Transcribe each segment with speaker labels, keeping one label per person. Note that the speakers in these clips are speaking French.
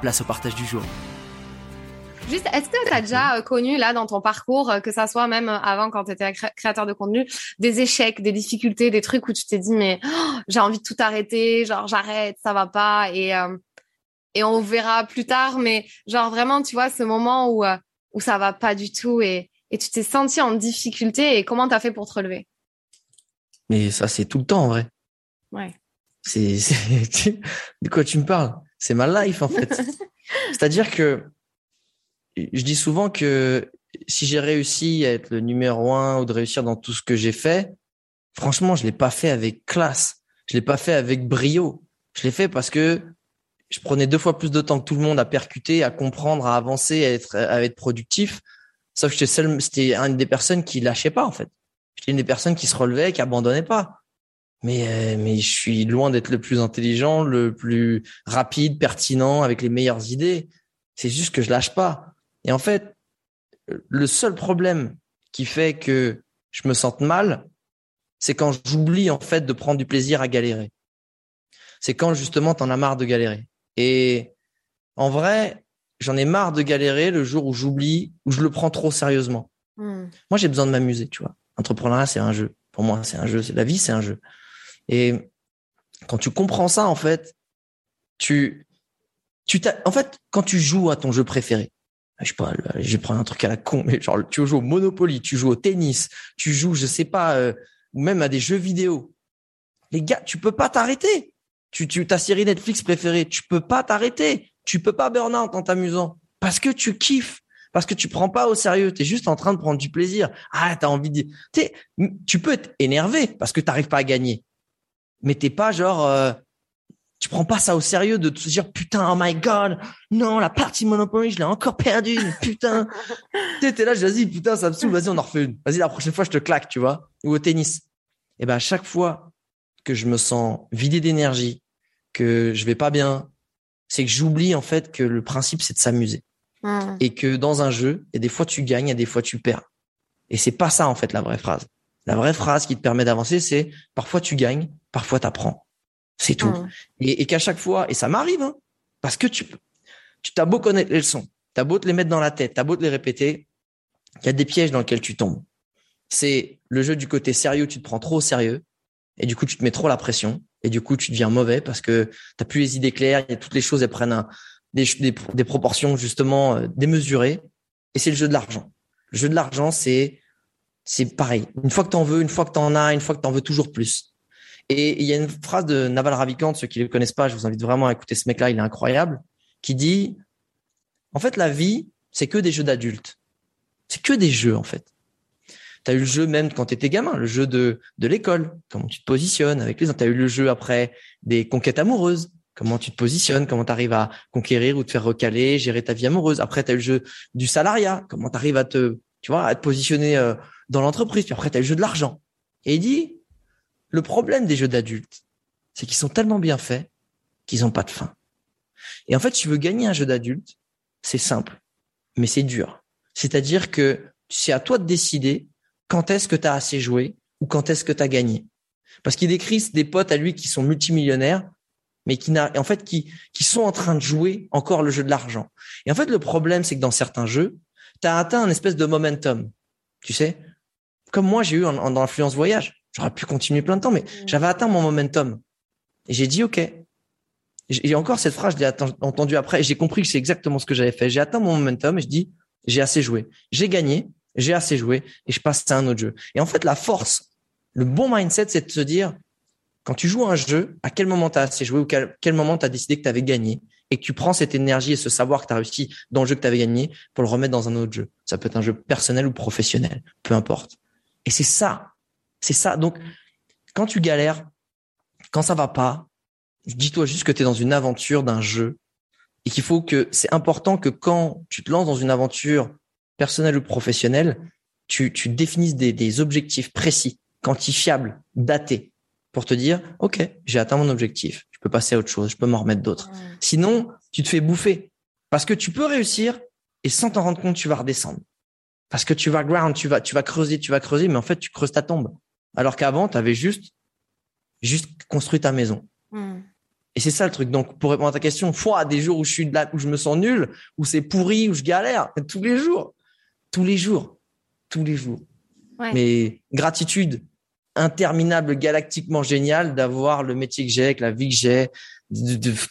Speaker 1: place au partage du jour.
Speaker 2: Juste, est-ce que tu as déjà euh, connu là dans ton parcours, euh, que ça soit même euh, avant quand tu étais créateur de contenu, des échecs, des difficultés, des trucs où tu t'es dit mais oh, j'ai envie de tout arrêter, genre j'arrête, ça va pas et et on verra plus tard, mais genre vraiment tu vois ce moment où où ça va pas du tout et et tu t'es senti en difficulté et comment t'as fait pour te relever?
Speaker 1: Mais ça c'est tout le temps en vrai.
Speaker 2: Ouais.
Speaker 1: C'est de quoi tu me parles? C'est ma life en fait. C'est-à-dire que je dis souvent que si j'ai réussi à être le numéro un ou de réussir dans tout ce que j'ai fait, franchement, je l'ai pas fait avec classe. Je l'ai pas fait avec brio. Je l'ai fait parce que je prenais deux fois plus de temps que tout le monde à percuter, à comprendre, à avancer, à être, à être productif. Sauf que j'étais c'était une des personnes qui lâchait pas, en fait. J'étais une des personnes qui se relevait, qui abandonnait pas. Mais, euh, mais je suis loin d'être le plus intelligent, le plus rapide, pertinent, avec les meilleures idées. C'est juste que je lâche pas. Et en fait, le seul problème qui fait que je me sente mal, c'est quand j'oublie en fait de prendre du plaisir à galérer. C'est quand justement t'en as marre de galérer. Et en vrai, j'en ai marre de galérer le jour où j'oublie, où je le prends trop sérieusement. Hmm. Moi, j'ai besoin de m'amuser, tu vois. Entrepreneuriat, c'est un jeu. Pour moi, c'est un jeu. La vie, c'est un jeu. Et quand tu comprends ça, en fait, tu, tu en fait, quand tu joues à ton jeu préféré, je sais pas, je vais prendre un truc à la con, mais genre tu joues au Monopoly, tu joues au tennis, tu joues, je sais pas, euh, ou même à des jeux vidéo. Les gars, tu peux pas t'arrêter. Tu, tu, ta série Netflix préférée, tu peux pas t'arrêter. Tu peux pas burn out en t'amusant parce que tu kiffes, parce que tu prends pas au sérieux. Tu es juste en train de prendre du plaisir. Ah, t'as envie de, tu peux être énervé parce que t'arrives pas à gagner, mais t'es pas genre, euh, tu prends pas ça au sérieux de te dire putain oh my god non la partie Monopoly je l'ai encore perdue putain. Tu t'es là vas-y putain ça me saoule vas-y on en refait une. Vas-y la prochaine fois je te claque tu vois. Ou au tennis. Et ben à chaque fois que je me sens vidé d'énergie que je vais pas bien c'est que j'oublie en fait que le principe c'est de s'amuser. Mmh. et que dans un jeu il y a des fois tu gagnes et des fois tu perds. Et c'est pas ça en fait la vraie phrase la vraie phrase qui te permet d'avancer c'est parfois tu gagnes parfois tu apprends c'est tout. Mmh. Et, qu'à chaque fois, et ça m'arrive, hein, parce que tu, tu t'as beau connaître les leçons, t'as beau te les mettre dans la tête, t'as beau te les répéter, il y a des pièges dans lesquels tu tombes. C'est le jeu du côté sérieux, tu te prends trop au sérieux, et du coup tu te mets trop la pression, et du coup tu deviens mauvais parce que t'as plus les idées claires, et toutes les choses elles prennent des, des, proportions justement euh, démesurées, et c'est le jeu de l'argent. Le jeu de l'argent, c'est c'est pareil. Une fois que t'en veux, une fois que t'en as, une fois que t'en veux toujours plus. Et il y a une phrase de Naval Ravikant, ceux qui ne le connaissent pas, je vous invite vraiment à écouter ce mec-là, il est incroyable, qui dit, en fait, la vie, c'est que des jeux d'adultes. C'est que des jeux, en fait. Tu as eu le jeu même quand tu étais gamin, le jeu de, de l'école, comment tu te positionnes avec les autres. Tu as eu le jeu après des conquêtes amoureuses, comment tu te positionnes, comment tu arrives à conquérir ou te faire recaler, gérer ta vie amoureuse. Après, tu as eu le jeu du salariat, comment tu arrives à te, tu vois, à te positionner euh, dans l'entreprise. Puis après, tu as le jeu de l'argent. Et il dit, le problème des jeux d'adultes, c'est qu'ils sont tellement bien faits qu'ils n'ont pas de fin. Et en fait, tu veux gagner un jeu d'adulte, c'est simple, mais c'est dur. C'est-à-dire que c'est à toi de décider quand est-ce que tu as assez joué ou quand est-ce que tu as gagné. Parce qu'il décrit des potes à lui qui sont multimillionnaires, mais qui n'a, en fait, qui, qui sont en train de jouer encore le jeu de l'argent. Et en fait, le problème, c'est que dans certains jeux, tu as atteint un espèce de momentum. Tu sais? Comme moi, j'ai eu dans l'influence voyage. J'aurais pu continuer plein de temps, mais mm. j'avais atteint mon momentum. Et j'ai dit, OK, j'ai encore cette phrase, je l'ai entendu après et j'ai compris que c'est exactement ce que j'avais fait. J'ai atteint mon momentum et je dis, j'ai assez joué. J'ai gagné, j'ai assez joué et je passe à un autre jeu. Et en fait, la force, le bon mindset, c'est de se dire, quand tu joues un jeu, à quel moment tu as assez joué ou quel, quel moment tu as décidé que tu avais gagné et que tu prends cette énergie et ce savoir que tu as réussi dans le jeu que tu avais gagné pour le remettre dans un autre jeu. Ça peut être un jeu personnel ou professionnel, peu importe. Et c'est ça. C'est ça. Donc, quand tu galères, quand ça va pas, dis-toi juste que tu es dans une aventure d'un jeu et qu'il faut que c'est important que quand tu te lances dans une aventure personnelle ou professionnelle, tu, tu définisses des, des objectifs précis, quantifiables, datés pour te dire, OK, j'ai atteint mon objectif. Je peux passer à autre chose. Je peux m'en remettre d'autres. Sinon, tu te fais bouffer parce que tu peux réussir et sans t'en rendre compte, tu vas redescendre. Parce que tu vas ground, tu vas, tu vas creuser, tu vas creuser, mais en fait, tu creuses ta tombe. Alors qu'avant, tu avais juste, juste construit ta maison. Hmm. Et c'est ça le truc. Donc, pour répondre à ta question, fois des jours où je suis là, où je me sens nul, où c'est pourri, où je galère, tous les jours, tous les jours, tous les jours. Mais gratitude, interminable, galactiquement génial d'avoir le métier que j'ai, avec la vie que j'ai,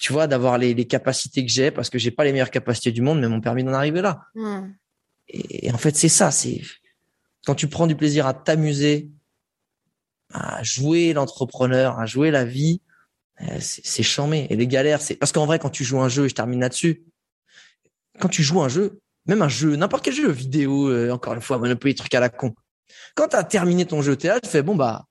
Speaker 1: tu vois, d'avoir les, capacités que j'ai, parce que j'ai pas les meilleures capacités du monde, mais m'ont permis d'en arriver là. Hmm. Et, en fait, c'est ça, c'est quand tu prends du plaisir à t'amuser, à jouer l'entrepreneur, à jouer la vie, euh, c'est chambé. Et les galères, c'est parce qu'en vrai, quand tu joues un jeu, et je termine là-dessus, quand tu joues un jeu, même un jeu, n'importe quel jeu vidéo, euh, encore une fois, Monopoly, trucs à la con, quand tu as terminé ton jeu théâtre, tu fais bon bah,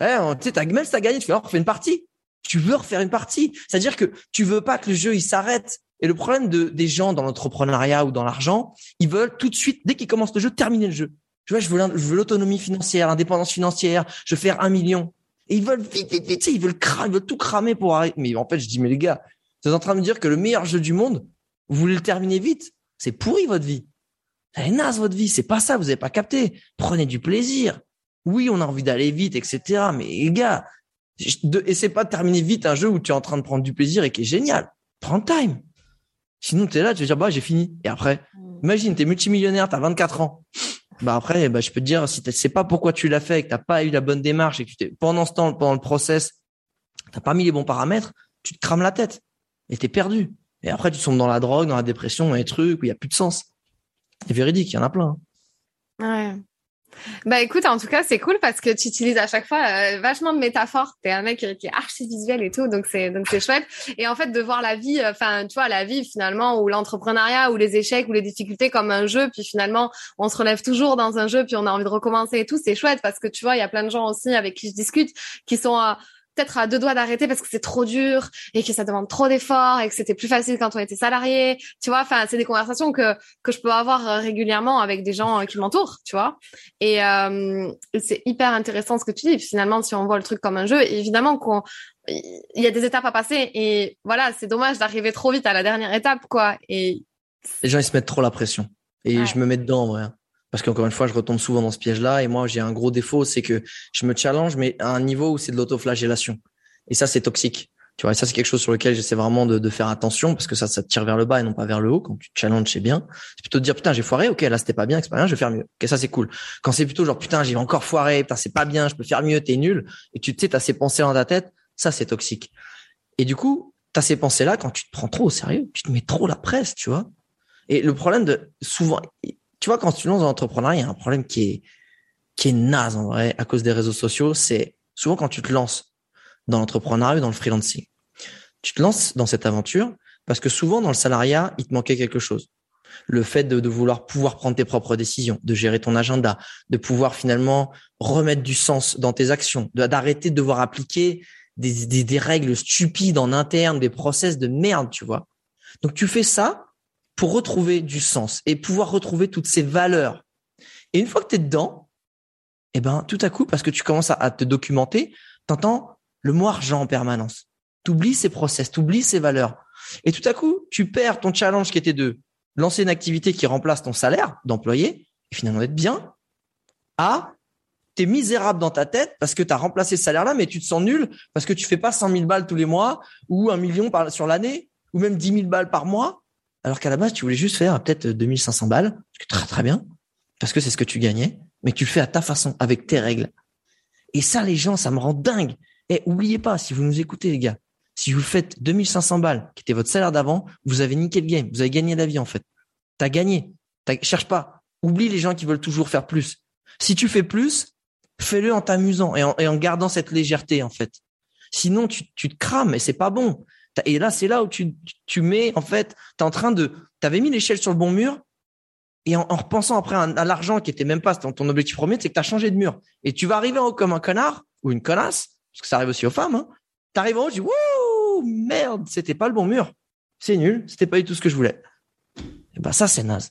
Speaker 1: tu sais, même si t'as gagné, tu fais oh, refais une partie. Tu veux refaire une partie. C'est-à-dire que tu veux pas que le jeu il s'arrête. Et le problème de, des gens dans l'entrepreneuriat ou dans l'argent, ils veulent tout de suite, dès qu'ils commencent le jeu, terminer le jeu. Tu vois, je veux l'autonomie financière, l'indépendance financière, je veux faire un million. Et ils veulent vite, vite, vite, ils veulent cramer, ils veulent tout cramer pour arrêter. Mais en fait, je dis, mais les gars, vous êtes en train de me dire que le meilleur jeu du monde, vous voulez le terminer vite. C'est pourri votre vie. Elle est naze votre vie, c'est pas ça, vous avez pas capté. Prenez du plaisir. Oui, on a envie d'aller vite, etc. Mais les gars, essaie pas de terminer vite un jeu où tu es en train de prendre du plaisir et qui est génial. Prends time. Sinon, tu es là, tu vas dire, bah, j'ai fini. Et après, mm. imagine, tu es multimillionnaire, tu as 24 ans. Bah après, bah, je peux te dire, si tu sais pas pourquoi tu l'as fait et que t'as pas eu la bonne démarche et que tu t'es, pendant ce temps, pendant le process, t'as pas mis les bons paramètres, tu te crames la tête et t'es perdu. Et après, tu tombes dans la drogue, dans la dépression, dans les trucs où il y a plus de sens. C'est véridique, il y en a plein.
Speaker 2: Ouais. Bah écoute, en tout cas, c'est cool parce que tu utilises à chaque fois euh, vachement de métaphores. T'es un mec qui, est archi visuel et tout, donc c'est donc c'est chouette. Et en fait, de voir la vie, enfin, tu vois, la vie finalement, ou l'entrepreneuriat, ou les échecs, ou les difficultés comme un jeu, puis finalement, on se relève toujours dans un jeu, puis on a envie de recommencer et tout. C'est chouette parce que tu vois, il y a plein de gens aussi avec qui je discute qui sont euh, peut-être à deux doigts d'arrêter parce que c'est trop dur et que ça demande trop d'efforts et que c'était plus facile quand on était salarié. Tu vois, enfin, c'est des conversations que que je peux avoir euh, régulièrement avec des gens euh, qui m'entourent, tu vois. Et euh, c'est hyper intéressant ce que tu dis. Finalement, si on voit le truc comme un jeu, évidemment qu'on il y a des étapes à passer et voilà, c'est dommage d'arriver trop vite à la dernière étape, quoi. Et
Speaker 1: les gens ils se mettent trop la pression et je me mets dedans, en vrai parce qu'encore une fois, je retombe souvent dans ce piège-là. Et moi, j'ai un gros défaut, c'est que je me challenge, mais à un niveau où c'est de l'autoflagellation. Et ça, c'est toxique. Tu vois, et ça, c'est quelque chose sur lequel j'essaie vraiment de, de, faire attention parce que ça, ça te tire vers le bas et non pas vers le haut. Quand tu te challenges, c'est bien. C'est plutôt de dire, putain, j'ai foiré. Ok, là, c'était pas bien, c'est pas bien, je vais faire mieux. Ok, ça, c'est cool. Quand c'est plutôt genre, putain, j'ai encore foiré, putain, c'est pas bien, je peux faire mieux, t'es nul. Et tu sais, t'as ces pensées dans ta tête. Ça, c'est toxique. Et du coup, t'as ces pensées-là quand tu te prends trop au sérieux. Tu te mets trop la presse, tu vois. Et le problème de souvent, tu vois, quand tu lances dans l'entrepreneuriat, il y a un problème qui est, qui est naze en vrai à cause des réseaux sociaux. C'est souvent quand tu te lances dans l'entrepreneuriat ou dans le freelancing. Tu te lances dans cette aventure parce que souvent dans le salariat, il te manquait quelque chose. Le fait de, de vouloir pouvoir prendre tes propres décisions, de gérer ton agenda, de pouvoir finalement remettre du sens dans tes actions, d'arrêter de devoir appliquer des, des, des règles stupides en interne, des process de merde, tu vois. Donc tu fais ça pour retrouver du sens et pouvoir retrouver toutes ces valeurs. Et une fois que tu dedans, eh ben, tout à coup, parce que tu commences à, te documenter, t'entends le mot argent en permanence. T'oublies ces process, t'oublies ces valeurs. Et tout à coup, tu perds ton challenge qui était de lancer une activité qui remplace ton salaire d'employé et finalement d'être bien à t'es misérable dans ta tête parce que tu as remplacé ce salaire-là, mais tu te sens nul parce que tu fais pas 100 000 balles tous les mois ou un million par, sur l'année ou même 10 000 balles par mois alors qu'à la base, tu voulais juste faire peut-être 2500 balles, très très bien, parce que c'est ce que tu gagnais, mais tu le fais à ta façon, avec tes règles. Et ça, les gens, ça me rend dingue. Et oubliez pas, si vous nous écoutez, les gars, Si vous faites 2500 balles, qui était votre salaire d'avant, vous avez niqué le game. Vous avez gagné la vie, en fait. T'as gagné. Cherche pas. Oublie les gens qui veulent toujours faire plus. Si tu fais plus, fais-le en t'amusant et en, gardant cette légèreté, en fait. Sinon, tu, tu te crames et c'est pas bon. Et là, c'est là où tu, tu mets, en fait, tu es en train de, tu avais mis l'échelle sur le bon mur, et en, repensant après à, l'argent qui était même pas ton, objectif premier, c'est que tu as changé de mur. Et tu vas arriver en haut comme un connard ou une connasse, parce que ça arrive aussi aux femmes. Hein. Tu arrives en haut, tu dis Wouh, merde, c'était pas le bon mur. C'est nul, c'était pas du tout ce que je voulais. Et ben ça, c'est naze.